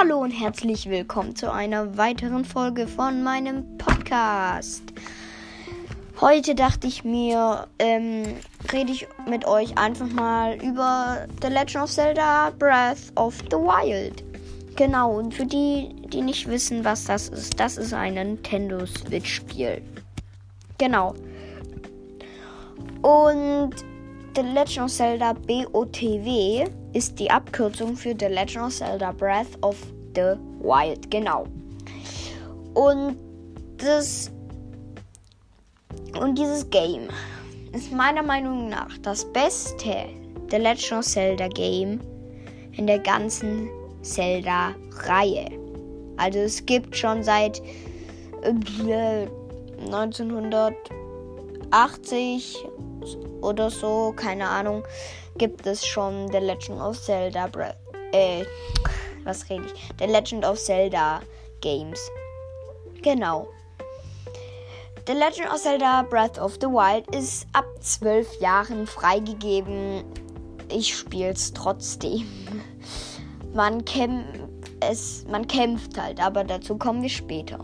Hallo und herzlich willkommen zu einer weiteren Folge von meinem Podcast. Heute dachte ich mir, ähm, rede ich mit euch einfach mal über The Legend of Zelda Breath of the Wild. Genau, und für die, die nicht wissen, was das ist, das ist ein Nintendo Switch-Spiel. Genau. Und The Legend of Zelda BOTW ist die Abkürzung für The Legend of Zelda Breath of the Wild, genau. Und das und dieses Game ist meiner Meinung nach das beste The Legend of Zelda Game in der ganzen Zelda Reihe. Also es gibt schon seit äh, äh, 1900 80 oder so, keine Ahnung, gibt es schon The Legend of Zelda Breath. Äh, was rede ich? The Legend of Zelda Games. Genau. The Legend of Zelda Breath of the Wild ist ab 12 Jahren freigegeben. Ich spiele es trotzdem. Man kämpft es, man kämpft halt, aber dazu kommen wir später.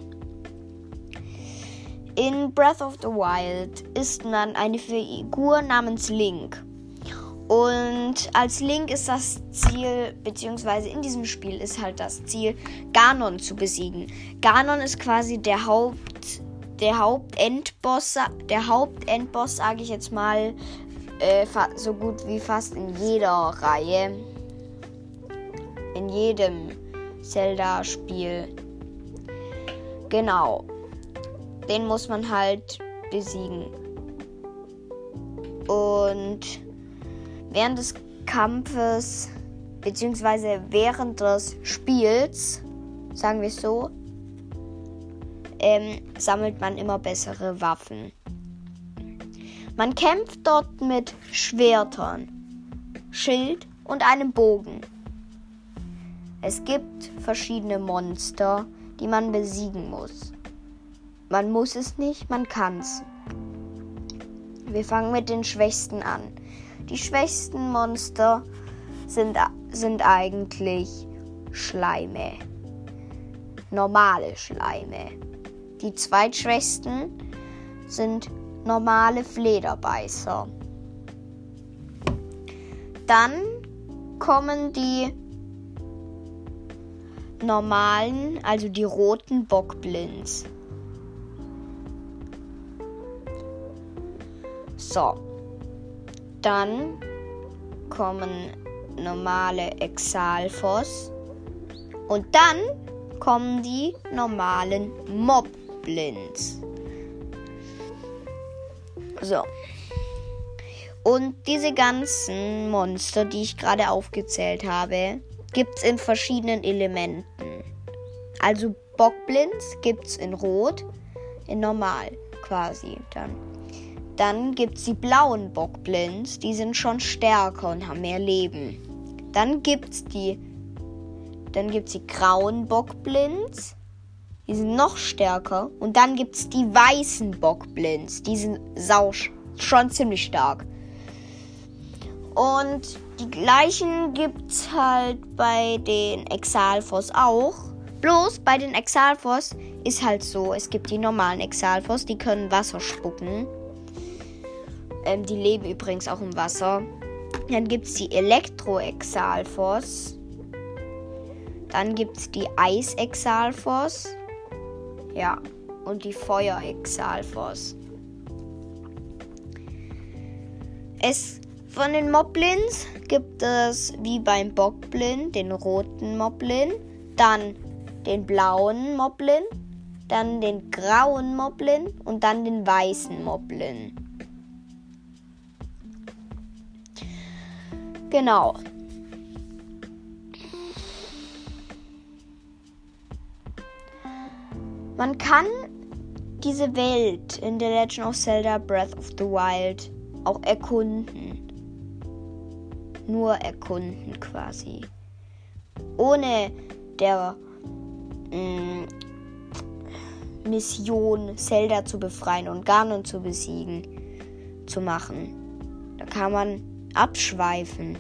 In Breath of the Wild ist man eine Figur namens Link. Und als Link ist das Ziel, beziehungsweise in diesem Spiel ist halt das Ziel, Ganon zu besiegen. Ganon ist quasi der Haupt, der Hauptendboss, der Hauptendboss, sage ich jetzt mal, äh, so gut wie fast in jeder Reihe. In jedem Zelda-Spiel. Genau den muss man halt besiegen. Und während des Kampfes, beziehungsweise während des Spiels, sagen wir es so, ähm, sammelt man immer bessere Waffen. Man kämpft dort mit Schwertern, Schild und einem Bogen. Es gibt verschiedene Monster, die man besiegen muss. Man muss es nicht, man kann's. Wir fangen mit den Schwächsten an. Die schwächsten Monster sind, sind eigentlich Schleime. Normale Schleime. Die zweitschwächsten sind normale Flederbeißer. Dann kommen die normalen, also die roten Bockblinds. So. Dann kommen normale Exalfos. Und dann kommen die normalen Moblins. So. Und diese ganzen Monster, die ich gerade aufgezählt habe, gibt es in verschiedenen Elementen. Also Bockblins gibt es in Rot, in Normal quasi dann. Dann gibt es die blauen Bockblins, die sind schon stärker und haben mehr Leben. Dann gibt es die, die grauen Bockblins, die sind noch stärker. Und dann gibt es die weißen Bockblins, die sind sau, schon ziemlich stark. Und die gleichen gibt es halt bei den Exalfos auch. Bloß bei den Exalfos ist halt so, es gibt die normalen Exalfos, die können Wasser spucken. Ähm, die leben übrigens auch im Wasser. Dann gibt es die Elektro-Exalfos. Dann gibt es die Eis-Exalfos. Ja, und die Feuer-Exalfos. Es von den Moblins gibt es wie beim Bockblin den roten Moblin, dann den blauen Moblin, dann den grauen Moblin und dann den weißen Moblin. Genau. Man kann diese Welt in The Legend of Zelda Breath of the Wild auch erkunden. Nur erkunden quasi. Ohne der mh, mm, Mission Zelda zu befreien und Ganon zu besiegen zu machen. Da kann man abschweifen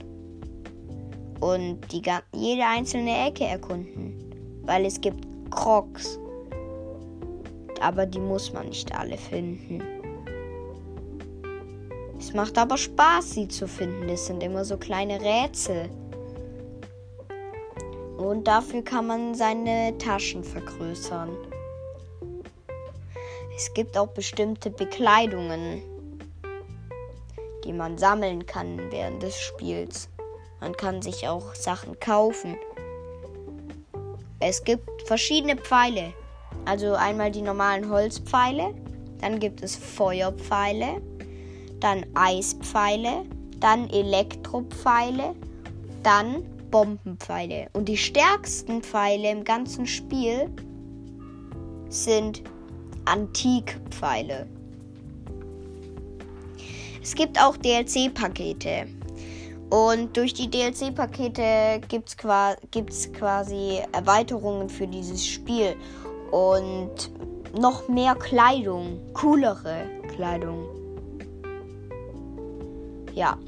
und die, jede einzelne Ecke erkunden. weil es gibt Crocs. Aber die muss man nicht alle finden. Es macht aber Spaß, sie zu finden. Das sind immer so kleine Rätsel. Und dafür kann man seine Taschen vergrößern. Es gibt auch bestimmte Bekleidungen, die man sammeln kann während des Spiels. Man kann sich auch Sachen kaufen. Es gibt verschiedene Pfeile. Also einmal die normalen Holzpfeile, dann gibt es Feuerpfeile, dann Eispfeile, dann Elektropfeile, dann Bombenpfeile. Und die stärksten Pfeile im ganzen Spiel sind Antikpfeile. Es gibt auch DLC-Pakete. Und durch die DLC-Pakete gibt es quasi Erweiterungen für dieses Spiel. Und noch mehr Kleidung. Coolere Kleidung. Ja.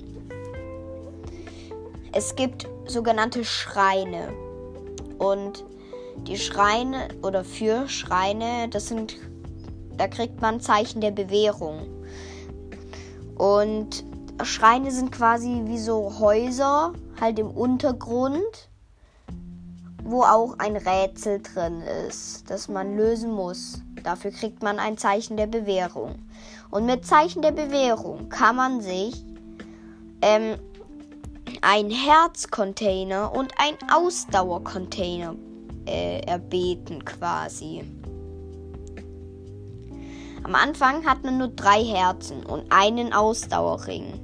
Es gibt sogenannte Schreine. Und die Schreine oder für Schreine, das sind, da kriegt man Zeichen der Bewährung. Und Schreine sind quasi wie so Häuser, halt im Untergrund, wo auch ein Rätsel drin ist, das man lösen muss. Dafür kriegt man ein Zeichen der Bewährung. Und mit Zeichen der Bewährung kann man sich ähm, ein Herzcontainer und ein Ausdauercontainer äh, erbeten quasi. Am Anfang hat man nur drei Herzen und einen Ausdauerring.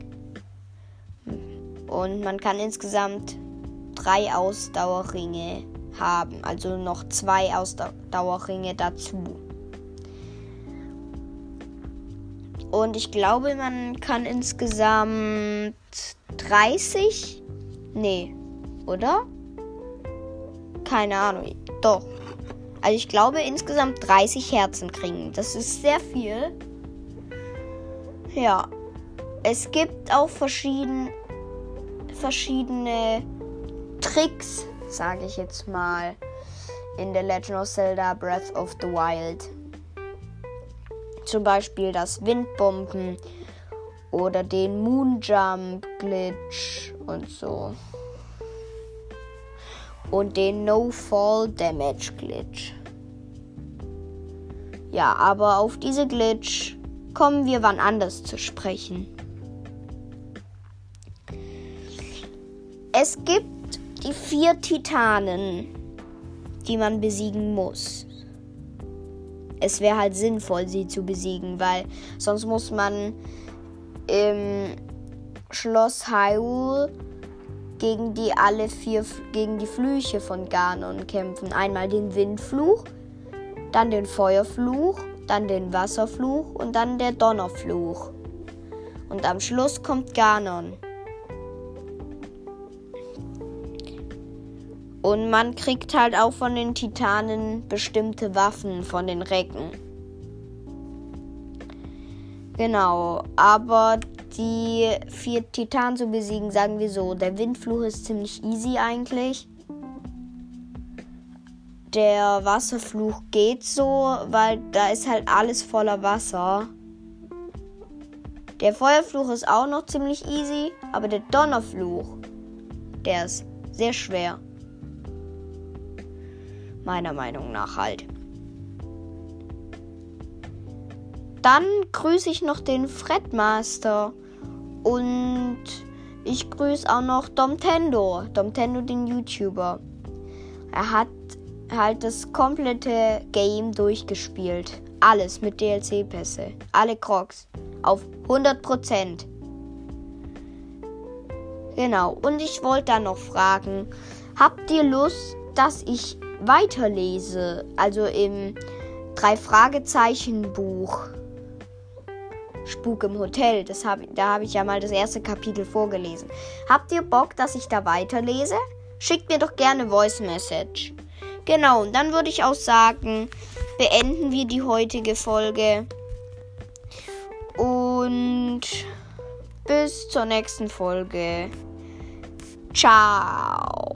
Und man kann insgesamt drei Ausdauerringe haben, also noch zwei Ausdauerringe dazu. Und ich glaube, man kann insgesamt 30? Nee, oder? Keine Ahnung. Doch. Also ich glaube insgesamt 30 Herzen kriegen. Das ist sehr viel. Ja. Es gibt auch verschieden, verschiedene Tricks, sage ich jetzt mal, in der Legend of Zelda Breath of the Wild. Zum Beispiel das Windbomben oder den Moonjump Glitch und so. Und den No Fall Damage Glitch. Ja, aber auf diese Glitch kommen wir wann anders zu sprechen. Es gibt die vier Titanen, die man besiegen muss es wäre halt sinnvoll, sie zu besiegen, weil sonst muss man im Schloss Hyrule gegen die alle vier gegen die Flüche von Ganon kämpfen. Einmal den Windfluch, dann den Feuerfluch, dann den Wasserfluch und dann der Donnerfluch. Und am Schluss kommt Ganon. Und man kriegt halt auch von den Titanen bestimmte Waffen von den Recken. Genau, aber die vier Titanen zu besiegen, sagen wir so, der Windfluch ist ziemlich easy eigentlich. Der Wasserfluch geht so, weil da ist halt alles voller Wasser. Der Feuerfluch ist auch noch ziemlich easy, aber der Donnerfluch, der ist sehr schwer meiner Meinung nach halt. Dann grüße ich noch den Fredmaster und ich grüße auch noch Domtendo, Domtendo den YouTuber. Er hat halt das komplette Game durchgespielt. Alles mit DLC-Pässe. Alle Crocs. Auf 100%. Genau. Und ich wollte dann noch fragen, habt ihr Lust, dass ich weiterlese, also im drei Fragezeichen Buch Spuk im Hotel, das hab, da habe ich ja mal das erste Kapitel vorgelesen. Habt ihr Bock, dass ich da weiterlese? Schickt mir doch gerne Voice Message. Genau, und dann würde ich auch sagen, beenden wir die heutige Folge. Und bis zur nächsten Folge. Ciao.